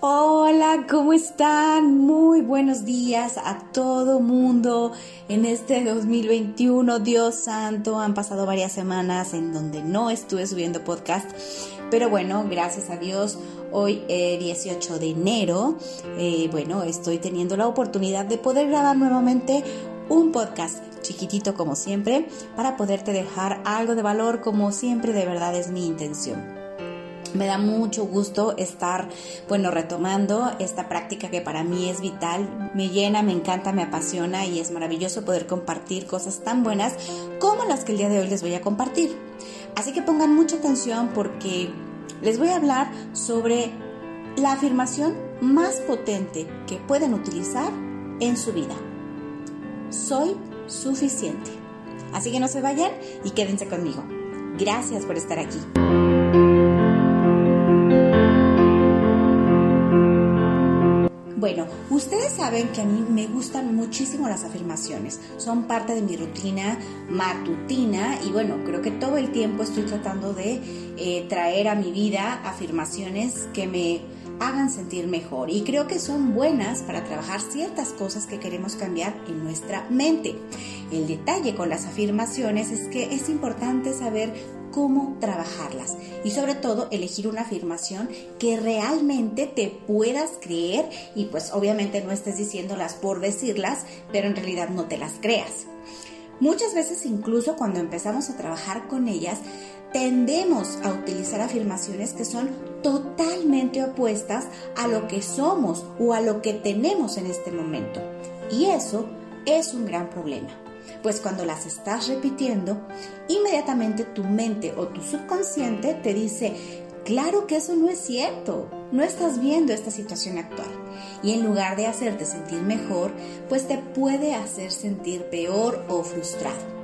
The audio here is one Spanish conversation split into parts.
Hola, ¿cómo están? Muy buenos días a todo mundo en este 2021. Dios santo, han pasado varias semanas en donde no estuve subiendo podcast, pero bueno, gracias a Dios, hoy 18 de enero, eh, bueno, estoy teniendo la oportunidad de poder grabar nuevamente un podcast chiquitito como siempre para poderte dejar algo de valor como siempre de verdad es mi intención. Me da mucho gusto estar, bueno, retomando esta práctica que para mí es vital, me llena, me encanta, me apasiona y es maravilloso poder compartir cosas tan buenas como las que el día de hoy les voy a compartir. Así que pongan mucha atención porque les voy a hablar sobre la afirmación más potente que pueden utilizar en su vida. Soy suficiente. Así que no se vayan y quédense conmigo. Gracias por estar aquí. Ustedes saben que a mí me gustan muchísimo las afirmaciones. Son parte de mi rutina matutina y bueno, creo que todo el tiempo estoy tratando de eh, traer a mi vida afirmaciones que me hagan sentir mejor y creo que son buenas para trabajar ciertas cosas que queremos cambiar en nuestra mente. El detalle con las afirmaciones es que es importante saber cómo trabajarlas y sobre todo elegir una afirmación que realmente te puedas creer y pues obviamente no estés diciéndolas por decirlas, pero en realidad no te las creas. Muchas veces incluso cuando empezamos a trabajar con ellas, tendemos a utilizar afirmaciones que son totalmente opuestas a lo que somos o a lo que tenemos en este momento. Y eso es un gran problema pues cuando las estás repitiendo, inmediatamente tu mente o tu subconsciente te dice, claro que eso no es cierto, no estás viendo esta situación actual. Y en lugar de hacerte sentir mejor, pues te puede hacer sentir peor o frustrado.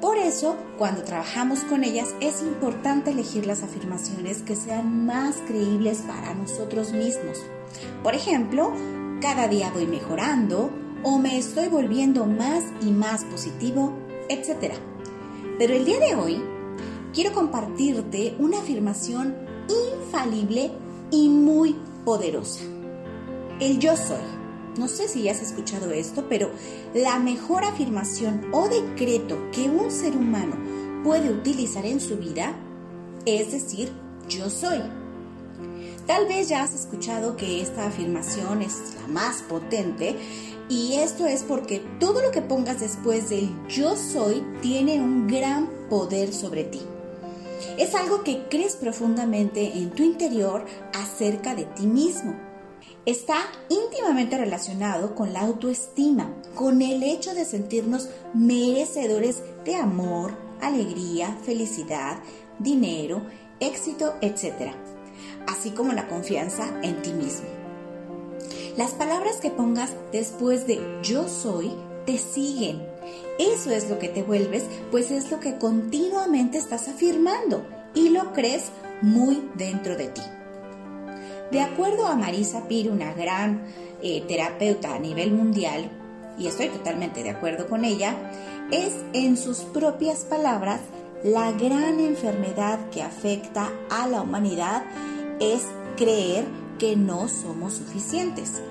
Por eso, cuando trabajamos con ellas, es importante elegir las afirmaciones que sean más creíbles para nosotros mismos. Por ejemplo, cada día voy mejorando, o me estoy volviendo más y más positivo, etc. Pero el día de hoy quiero compartirte una afirmación infalible y muy poderosa. El yo soy. No sé si ya has escuchado esto, pero la mejor afirmación o decreto que un ser humano puede utilizar en su vida es decir, yo soy. Tal vez ya has escuchado que esta afirmación es la más potente y esto es porque todo lo que pongas después del yo soy tiene un gran poder sobre ti. Es algo que crees profundamente en tu interior acerca de ti mismo. Está íntimamente relacionado con la autoestima, con el hecho de sentirnos merecedores de amor, alegría, felicidad, dinero, éxito, etc. Así como la confianza en ti mismo. Las palabras que pongas después de yo soy te siguen. Eso es lo que te vuelves, pues es lo que continuamente estás afirmando y lo crees muy dentro de ti. De acuerdo a Marisa Pir, una gran eh, terapeuta a nivel mundial, y estoy totalmente de acuerdo con ella, es en sus propias palabras la gran enfermedad que afecta a la humanidad es creer que no somos suficientes.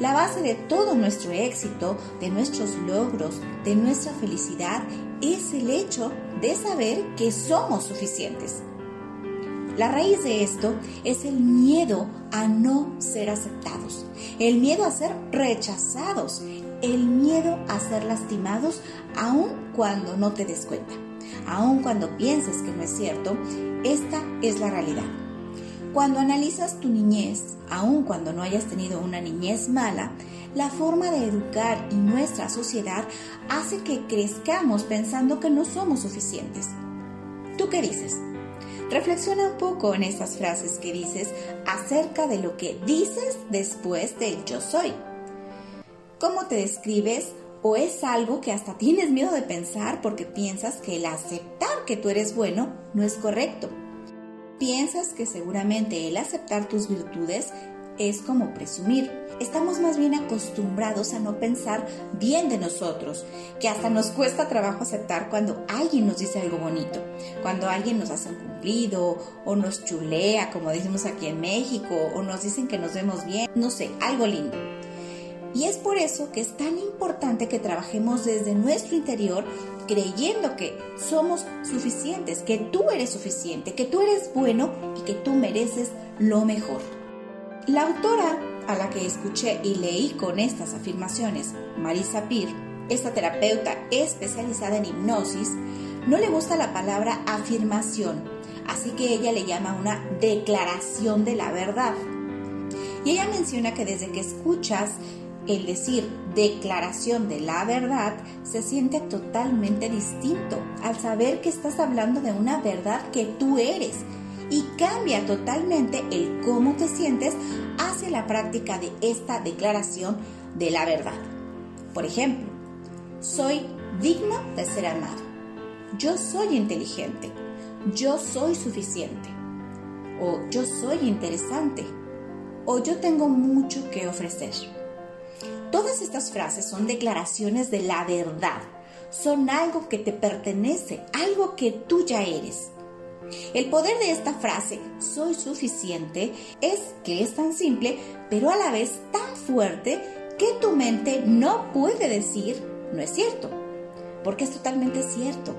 La base de todo nuestro éxito, de nuestros logros, de nuestra felicidad, es el hecho de saber que somos suficientes. La raíz de esto es el miedo a no ser aceptados, el miedo a ser rechazados, el miedo a ser lastimados aun cuando no te des cuenta, aun cuando pienses que no es cierto, esta es la realidad. Cuando analizas tu niñez, aun cuando no hayas tenido una niñez mala, la forma de educar y nuestra sociedad hace que crezcamos pensando que no somos suficientes. ¿Tú qué dices? Reflexiona un poco en estas frases que dices acerca de lo que dices después del yo soy. ¿Cómo te describes o es algo que hasta tienes miedo de pensar porque piensas que el aceptar que tú eres bueno no es correcto? Piensas que seguramente el aceptar tus virtudes es como presumir. Estamos más bien acostumbrados a no pensar bien de nosotros, que hasta nos cuesta trabajo aceptar cuando alguien nos dice algo bonito, cuando alguien nos hace un cumplido o nos chulea, como decimos aquí en México, o nos dicen que nos vemos bien, no sé, algo lindo. Y es por eso que es tan importante que trabajemos desde nuestro interior creyendo que somos suficientes, que tú eres suficiente, que tú eres bueno y que tú mereces lo mejor. La autora a la que escuché y leí con estas afirmaciones, Marisa Peer, esta terapeuta especializada en hipnosis, no le gusta la palabra afirmación, así que ella le llama una declaración de la verdad. Y ella menciona que desde que escuchas el decir declaración de la verdad se siente totalmente distinto al saber que estás hablando de una verdad que tú eres y cambia totalmente el cómo te sientes hacia la práctica de esta declaración de la verdad. Por ejemplo, soy digno de ser amado. Yo soy inteligente. Yo soy suficiente. O yo soy interesante. O yo tengo mucho que ofrecer. Todas estas frases son declaraciones de la verdad, son algo que te pertenece, algo que tú ya eres. El poder de esta frase, soy suficiente, es que es tan simple, pero a la vez tan fuerte que tu mente no puede decir, no es cierto, porque es totalmente cierto.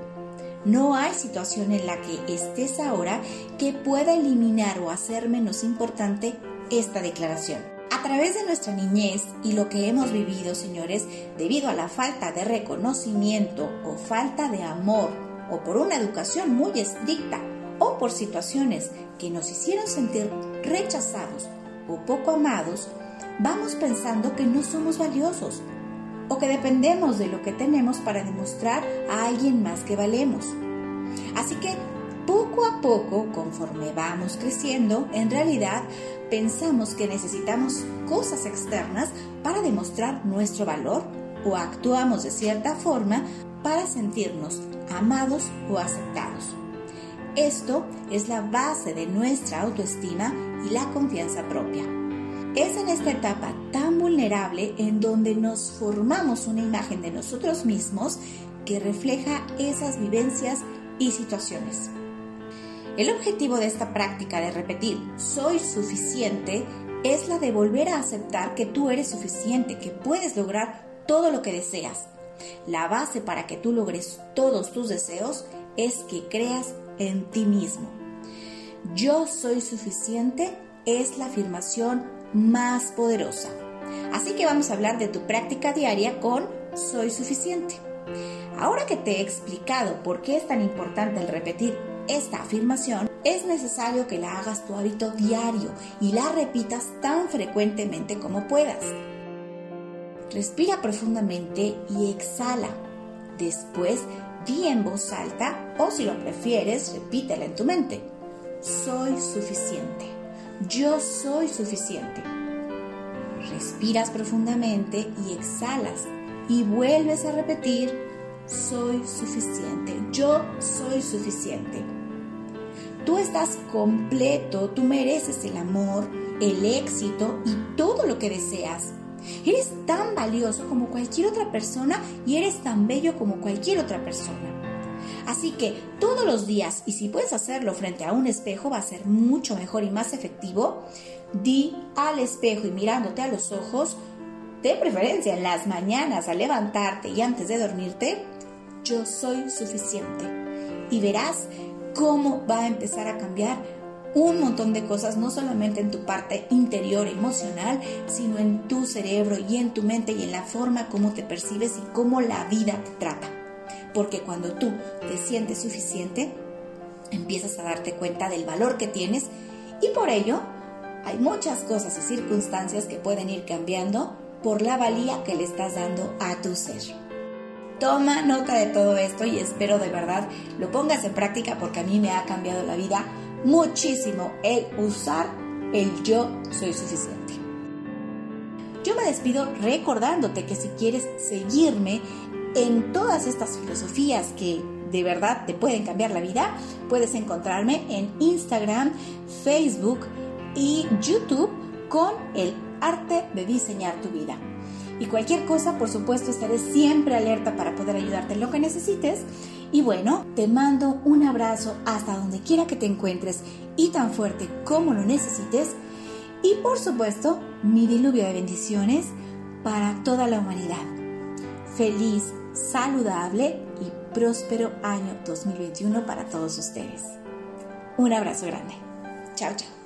No hay situación en la que estés ahora que pueda eliminar o hacer menos importante esta declaración. A través de nuestra niñez y lo que hemos vivido, señores, debido a la falta de reconocimiento o falta de amor o por una educación muy estricta o por situaciones que nos hicieron sentir rechazados o poco amados, vamos pensando que no somos valiosos o que dependemos de lo que tenemos para demostrar a alguien más que valemos. Así que poco a poco, conforme vamos creciendo, en realidad pensamos que necesitamos cosas externas para demostrar nuestro valor o actuamos de cierta forma para sentirnos amados o aceptados. Esto es la base de nuestra autoestima y la confianza propia. Es en esta etapa tan vulnerable en donde nos formamos una imagen de nosotros mismos que refleja esas vivencias y situaciones. El objetivo de esta práctica de repetir soy suficiente es la de volver a aceptar que tú eres suficiente, que puedes lograr todo lo que deseas. La base para que tú logres todos tus deseos es que creas en ti mismo. Yo soy suficiente es la afirmación más poderosa. Así que vamos a hablar de tu práctica diaria con soy suficiente. Ahora que te he explicado por qué es tan importante el repetir esta afirmación, es necesario que la hagas tu hábito diario y la repitas tan frecuentemente como puedas. Respira profundamente y exhala. Después, di en voz alta o si lo prefieres, repítela en tu mente. Soy suficiente. Yo soy suficiente. Respiras profundamente y exhalas y vuelves a repetir, soy suficiente. Yo soy suficiente. Tú estás completo, tú mereces el amor, el éxito y todo lo que deseas. Eres tan valioso como cualquier otra persona y eres tan bello como cualquier otra persona. Así que todos los días, y si puedes hacerlo frente a un espejo, va a ser mucho mejor y más efectivo, di al espejo y mirándote a los ojos, de preferencia en las mañanas al levantarte y antes de dormirte, yo soy suficiente. Y verás cómo va a empezar a cambiar un montón de cosas, no solamente en tu parte interior emocional, sino en tu cerebro y en tu mente y en la forma como te percibes y cómo la vida te trata. Porque cuando tú te sientes suficiente, empiezas a darte cuenta del valor que tienes y por ello hay muchas cosas y circunstancias que pueden ir cambiando por la valía que le estás dando a tu ser. Toma nota de todo esto y espero de verdad lo pongas en práctica porque a mí me ha cambiado la vida muchísimo el usar el yo soy suficiente. Yo me despido recordándote que si quieres seguirme en todas estas filosofías que de verdad te pueden cambiar la vida, puedes encontrarme en Instagram, Facebook y YouTube con el arte de diseñar tu vida. Y cualquier cosa, por supuesto, estaré siempre alerta para poder ayudarte en lo que necesites. Y bueno, te mando un abrazo hasta donde quiera que te encuentres y tan fuerte como lo necesites. Y por supuesto, mi diluvio de bendiciones para toda la humanidad. Feliz, saludable y próspero año 2021 para todos ustedes. Un abrazo grande. Chao, chao.